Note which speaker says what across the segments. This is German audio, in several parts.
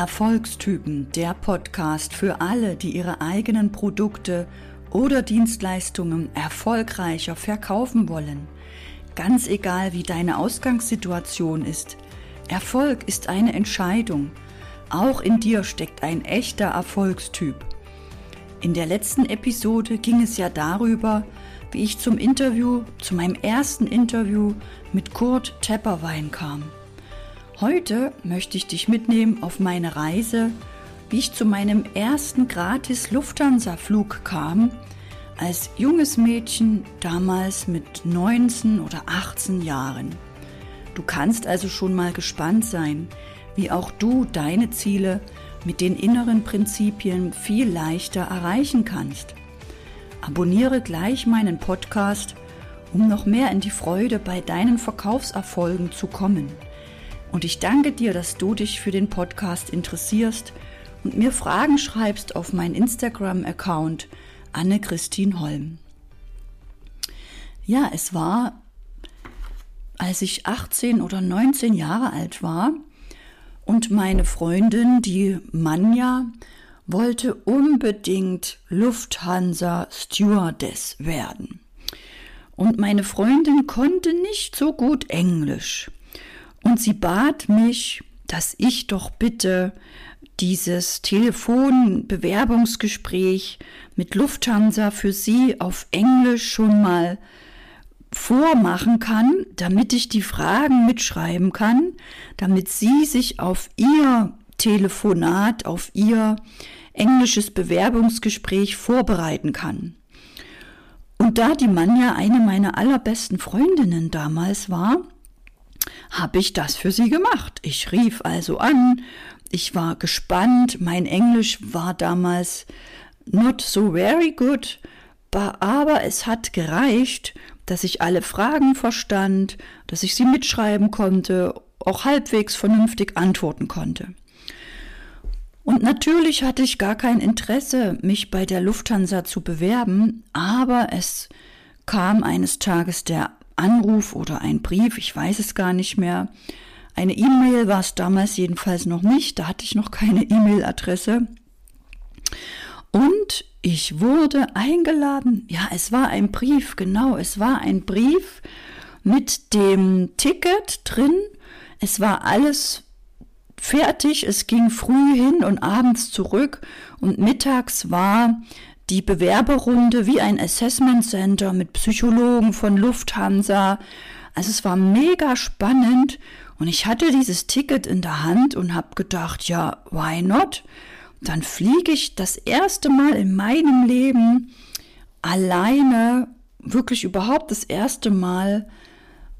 Speaker 1: Erfolgstypen, der Podcast für alle, die ihre eigenen Produkte oder Dienstleistungen erfolgreicher verkaufen wollen. Ganz egal, wie deine Ausgangssituation ist. Erfolg ist eine Entscheidung. Auch in dir steckt ein echter Erfolgstyp. In der letzten Episode ging es ja darüber, wie ich zum Interview, zu meinem ersten Interview mit Kurt Tepperwein kam. Heute möchte ich dich mitnehmen auf meine Reise, wie ich zu meinem ersten gratis Lufthansa-Flug kam, als junges Mädchen damals mit 19 oder 18 Jahren. Du kannst also schon mal gespannt sein, wie auch du deine Ziele mit den inneren Prinzipien viel leichter erreichen kannst. Abonniere gleich meinen Podcast, um noch mehr in die Freude bei deinen Verkaufserfolgen zu kommen. Und ich danke dir, dass du dich für den Podcast interessierst und mir Fragen schreibst auf meinen Instagram-Account Anne-Christine Holm. Ja, es war, als ich 18 oder 19 Jahre alt war und meine Freundin, die Manja, wollte unbedingt Lufthansa Stewardess werden. Und meine Freundin konnte nicht so gut Englisch. Und sie bat mich, dass ich doch bitte dieses Telefonbewerbungsgespräch mit Lufthansa für sie auf Englisch schon mal vormachen kann, damit ich die Fragen mitschreiben kann, damit sie sich auf ihr Telefonat, auf ihr englisches Bewerbungsgespräch vorbereiten kann. Und da die Manja eine meiner allerbesten Freundinnen damals war, habe ich das für sie gemacht. Ich rief also an, ich war gespannt, mein Englisch war damals not so very good, aber es hat gereicht, dass ich alle Fragen verstand, dass ich sie mitschreiben konnte, auch halbwegs vernünftig antworten konnte. Und natürlich hatte ich gar kein Interesse, mich bei der Lufthansa zu bewerben, aber es kam eines Tages der Anruf oder ein Brief, ich weiß es gar nicht mehr. Eine E-Mail war es damals jedenfalls noch nicht, da hatte ich noch keine E-Mail-Adresse. Und ich wurde eingeladen, ja, es war ein Brief, genau, es war ein Brief mit dem Ticket drin. Es war alles fertig, es ging früh hin und abends zurück und mittags war die Bewerberrunde wie ein Assessment Center mit Psychologen von Lufthansa. Also es war mega spannend und ich hatte dieses Ticket in der Hand und habe gedacht, ja, why not? Dann fliege ich das erste Mal in meinem Leben alleine, wirklich überhaupt das erste Mal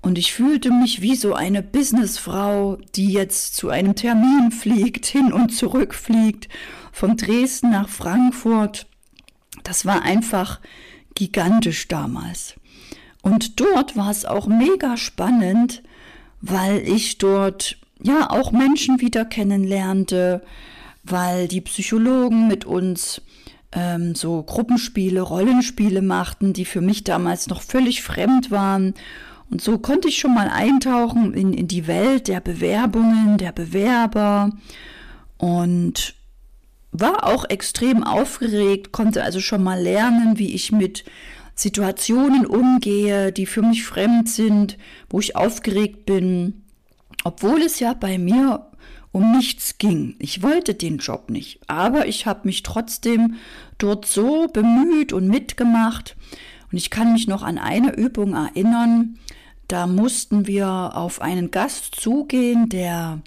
Speaker 1: und ich fühlte mich wie so eine Businessfrau, die jetzt zu einem Termin fliegt, hin und zurück fliegt, von Dresden nach Frankfurt das war einfach gigantisch damals. Und dort war es auch mega spannend, weil ich dort ja auch Menschen wieder kennenlernte, weil die Psychologen mit uns ähm, so Gruppenspiele, Rollenspiele machten, die für mich damals noch völlig fremd waren. Und so konnte ich schon mal eintauchen in, in die Welt der Bewerbungen, der Bewerber. Und war auch extrem aufgeregt, konnte also schon mal lernen, wie ich mit Situationen umgehe, die für mich fremd sind, wo ich aufgeregt bin, obwohl es ja bei mir um nichts ging. Ich wollte den Job nicht, aber ich habe mich trotzdem dort so bemüht und mitgemacht. Und ich kann mich noch an eine Übung erinnern, da mussten wir auf einen Gast zugehen, der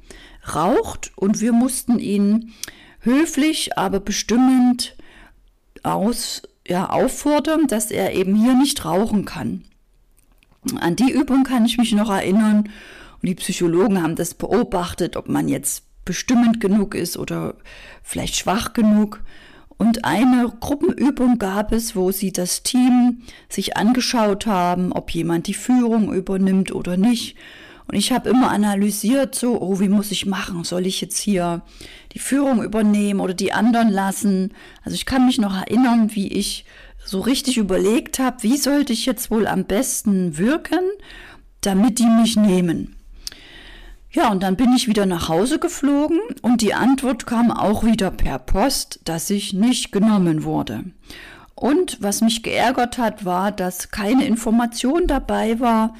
Speaker 1: raucht und wir mussten ihn höflich, aber bestimmend aus, ja, auffordern, dass er eben hier nicht rauchen kann. An die Übung kann ich mich noch erinnern. Und die Psychologen haben das beobachtet, ob man jetzt bestimmend genug ist oder vielleicht schwach genug. Und eine Gruppenübung gab es, wo sie das Team sich angeschaut haben, ob jemand die Führung übernimmt oder nicht. Und ich habe immer analysiert, so, oh, wie muss ich machen? Soll ich jetzt hier die Führung übernehmen oder die anderen lassen? Also ich kann mich noch erinnern, wie ich so richtig überlegt habe, wie sollte ich jetzt wohl am besten wirken, damit die mich nehmen. Ja, und dann bin ich wieder nach Hause geflogen und die Antwort kam auch wieder per Post, dass ich nicht genommen wurde. Und was mich geärgert hat, war, dass keine Information dabei war,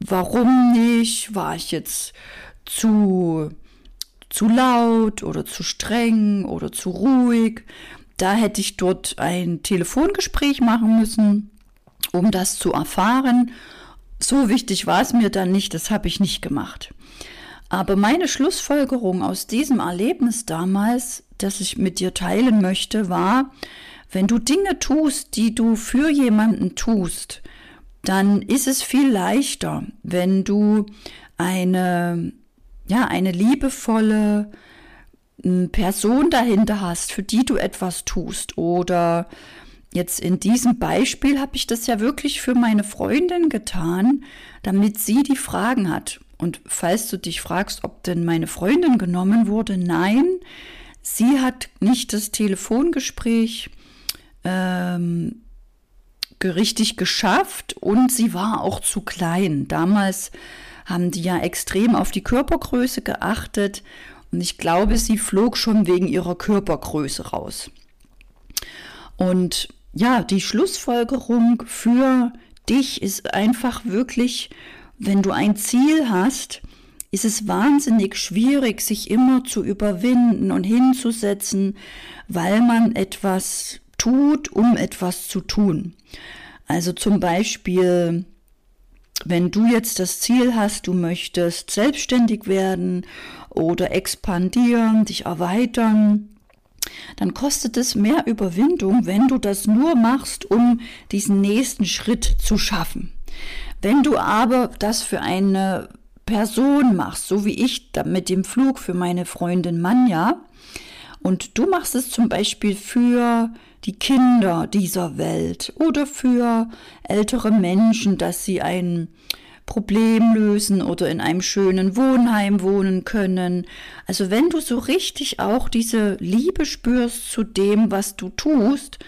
Speaker 1: warum nicht, war ich jetzt zu, zu laut oder zu streng oder zu ruhig. Da hätte ich dort ein Telefongespräch machen müssen, um das zu erfahren. So wichtig war es mir dann nicht, das habe ich nicht gemacht. Aber meine Schlussfolgerung aus diesem Erlebnis damals, das ich mit dir teilen möchte, war, wenn du Dinge tust, die du für jemanden tust, dann ist es viel leichter, wenn du eine, ja, eine liebevolle hm, Person dahinter hast, für die du etwas tust. Oder jetzt in diesem Beispiel habe ich das ja wirklich für meine Freundin getan, damit sie die Fragen hat. Und falls du dich fragst, ob denn meine Freundin genommen wurde, nein, sie hat nicht das Telefongespräch ähm, richtig geschafft und sie war auch zu klein. Damals haben die ja extrem auf die Körpergröße geachtet und ich glaube, sie flog schon wegen ihrer Körpergröße raus. Und ja, die Schlussfolgerung für dich ist einfach wirklich wenn du ein Ziel hast, ist es wahnsinnig schwierig, sich immer zu überwinden und hinzusetzen, weil man etwas tut, um etwas zu tun. Also zum Beispiel, wenn du jetzt das Ziel hast, du möchtest selbstständig werden oder expandieren, dich erweitern, dann kostet es mehr Überwindung, wenn du das nur machst, um diesen nächsten Schritt zu schaffen. Wenn du aber das für eine Person machst, so wie ich mit dem Flug für meine Freundin Manja, und du machst es zum Beispiel für die Kinder dieser Welt oder für ältere Menschen, dass sie ein Problem lösen oder in einem schönen Wohnheim wohnen können. Also wenn du so richtig auch diese Liebe spürst zu dem, was du tust,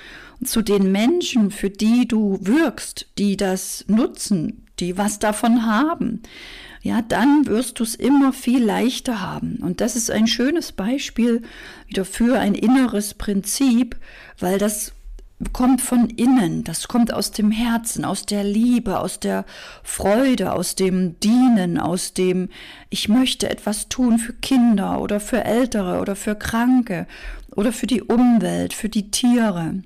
Speaker 1: zu den Menschen, für die du wirkst, die das nutzen, die was davon haben, ja, dann wirst du es immer viel leichter haben. Und das ist ein schönes Beispiel wieder für ein inneres Prinzip, weil das kommt von innen, das kommt aus dem Herzen, aus der Liebe, aus der Freude, aus dem Dienen, aus dem ich möchte etwas tun für Kinder oder für Ältere oder für Kranke oder für die Umwelt, für die Tiere.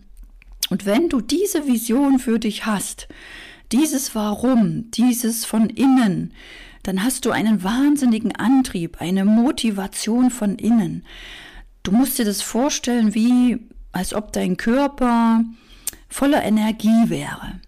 Speaker 1: Und wenn du diese Vision für dich hast, dieses Warum, dieses von innen, dann hast du einen wahnsinnigen Antrieb, eine Motivation von innen. Du musst dir das vorstellen, wie als ob dein Körper voller Energie wäre.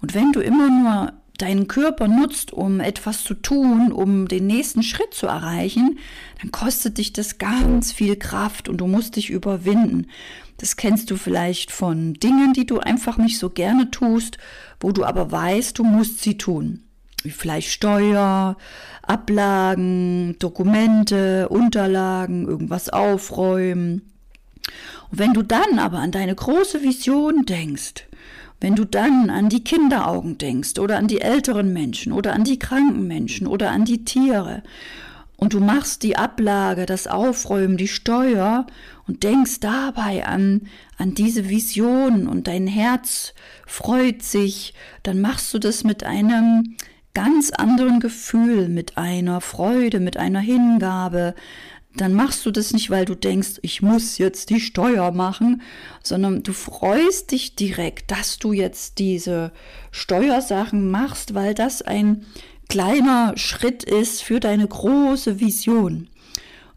Speaker 1: Und wenn du immer nur deinen Körper nutzt, um etwas zu tun, um den nächsten Schritt zu erreichen, dann kostet dich das ganz viel Kraft und du musst dich überwinden. Das kennst du vielleicht von Dingen, die du einfach nicht so gerne tust, wo du aber weißt, du musst sie tun. Vielleicht Steuer, Ablagen, Dokumente, Unterlagen, irgendwas aufräumen. Und wenn du dann aber an deine große Vision denkst, wenn du dann an die Kinderaugen denkst oder an die älteren Menschen oder an die kranken Menschen oder an die Tiere und du machst die Ablage, das Aufräumen, die Steuer und denkst dabei an, an diese Vision und dein Herz freut sich, dann machst du das mit einem ganz anderen Gefühl, mit einer Freude, mit einer Hingabe, dann machst du das nicht, weil du denkst, ich muss jetzt die Steuer machen, sondern du freust dich direkt, dass du jetzt diese Steuersachen machst, weil das ein kleiner Schritt ist für deine große Vision.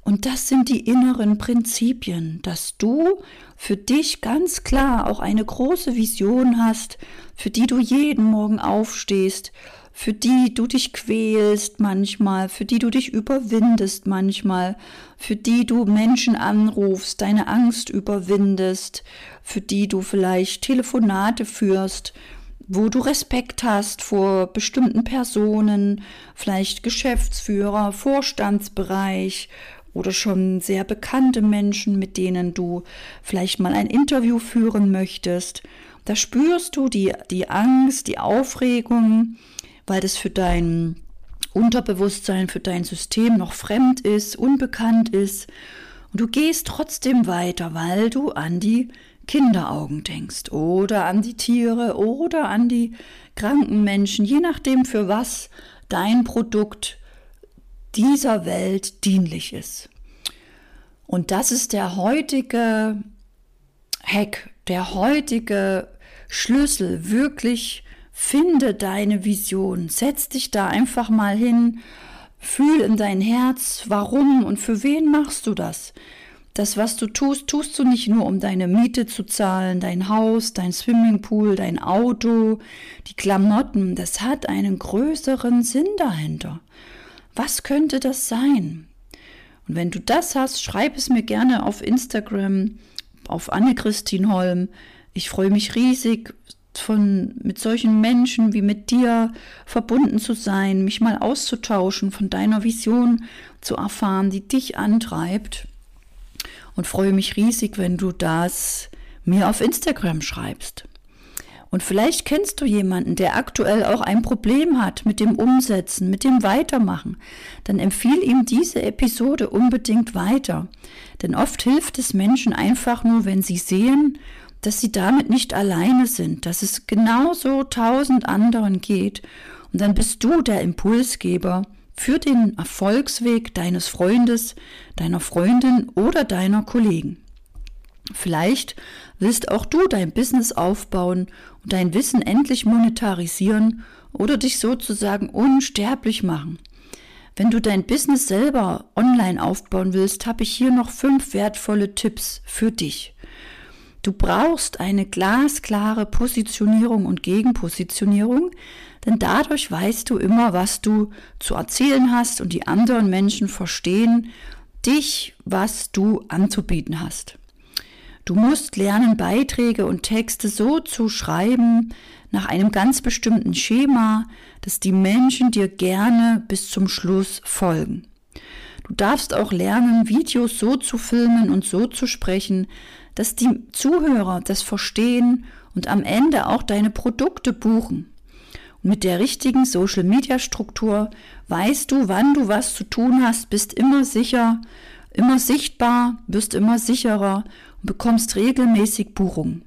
Speaker 1: Und das sind die inneren Prinzipien, dass du für dich ganz klar auch eine große Vision hast, für die du jeden Morgen aufstehst, für die du dich quälst manchmal, für die du dich überwindest manchmal, für die du Menschen anrufst, deine Angst überwindest, für die du vielleicht Telefonate führst, wo du Respekt hast vor bestimmten Personen, vielleicht Geschäftsführer, Vorstandsbereich oder schon sehr bekannte Menschen, mit denen du vielleicht mal ein Interview führen möchtest. Da spürst du die, die Angst, die Aufregung, weil das für dein Unterbewusstsein für dein System noch fremd ist, unbekannt ist. Und du gehst trotzdem weiter, weil du an die Kinderaugen denkst oder an die Tiere oder an die kranken Menschen, je nachdem für was dein Produkt dieser Welt dienlich ist. Und das ist der heutige Hack, der heutige Schlüssel, wirklich finde deine Vision, setz dich da einfach mal hin, fühl in dein Herz, warum und für wen machst du das? Das, was du tust, tust du nicht nur, um deine Miete zu zahlen, dein Haus, dein Swimmingpool, dein Auto, die Klamotten. Das hat einen größeren Sinn dahinter. Was könnte das sein? Und wenn du das hast, schreib es mir gerne auf Instagram, auf Anne-Christine Holm. Ich freue mich riesig, von, mit solchen Menschen wie mit dir verbunden zu sein, mich mal auszutauschen, von deiner Vision zu erfahren, die dich antreibt. Und freue mich riesig, wenn du das mir auf Instagram schreibst. Und vielleicht kennst du jemanden, der aktuell auch ein Problem hat mit dem Umsetzen, mit dem Weitermachen. Dann empfiehl ihm diese Episode unbedingt weiter. Denn oft hilft es Menschen einfach nur, wenn sie sehen, dass sie damit nicht alleine sind, dass es genauso tausend anderen geht. Und dann bist du der Impulsgeber für den Erfolgsweg deines Freundes, deiner Freundin oder deiner Kollegen. Vielleicht willst auch du dein Business aufbauen und dein Wissen endlich monetarisieren oder dich sozusagen unsterblich machen. Wenn du dein Business selber online aufbauen willst, habe ich hier noch fünf wertvolle Tipps für dich. Du brauchst eine glasklare Positionierung und Gegenpositionierung, denn dadurch weißt du immer, was du zu erzählen hast und die anderen Menschen verstehen dich, was du anzubieten hast. Du musst lernen, Beiträge und Texte so zu schreiben, nach einem ganz bestimmten Schema, dass die Menschen dir gerne bis zum Schluss folgen. Du darfst auch lernen, Videos so zu filmen und so zu sprechen, dass die Zuhörer das verstehen und am Ende auch deine Produkte buchen. Und mit der richtigen Social-Media-Struktur weißt du, wann du was zu tun hast, bist immer sicher, immer sichtbar, wirst immer sicherer und bekommst regelmäßig Buchungen.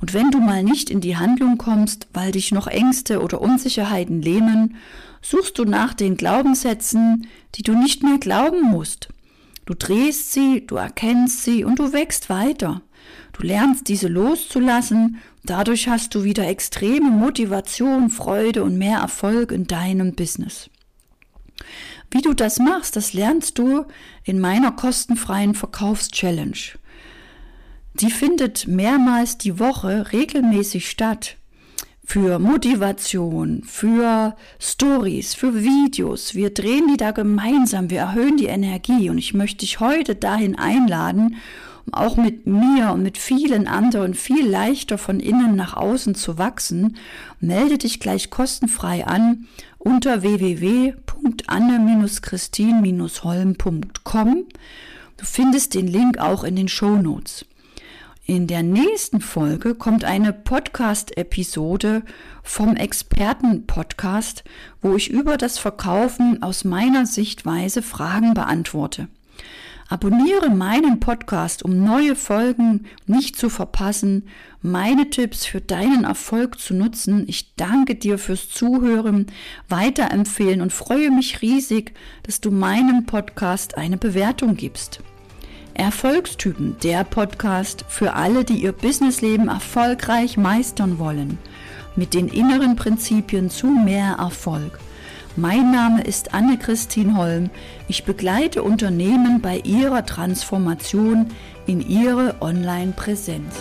Speaker 1: Und wenn du mal nicht in die Handlung kommst, weil dich noch Ängste oder Unsicherheiten lähmen, suchst du nach den Glaubenssätzen, die du nicht mehr glauben musst. Du drehst sie, du erkennst sie und du wächst weiter. Du lernst diese loszulassen, dadurch hast du wieder extreme Motivation, Freude und mehr Erfolg in deinem Business. Wie du das machst, das lernst du in meiner kostenfreien Verkaufschallenge. Die findet mehrmals die Woche regelmäßig statt. Für Motivation, für Stories, für Videos. Wir drehen die da gemeinsam, wir erhöhen die Energie und ich möchte dich heute dahin einladen, um auch mit mir und mit vielen anderen viel leichter von innen nach außen zu wachsen. Melde dich gleich kostenfrei an unter www.anne-christin-holm.com. Du findest den Link auch in den Show Notes. In der nächsten Folge kommt eine Podcast-Episode vom Experten-Podcast, wo ich über das Verkaufen aus meiner Sichtweise Fragen beantworte. Abonniere meinen Podcast, um neue Folgen nicht zu verpassen, meine Tipps für deinen Erfolg zu nutzen. Ich danke dir fürs Zuhören, weiterempfehlen und freue mich riesig, dass du meinem Podcast eine Bewertung gibst. Erfolgstypen, der Podcast für alle, die ihr Businessleben erfolgreich meistern wollen, mit den inneren Prinzipien zu mehr Erfolg. Mein Name ist Anne-Christine Holm. Ich begleite Unternehmen bei ihrer Transformation in ihre Online-Präsenz.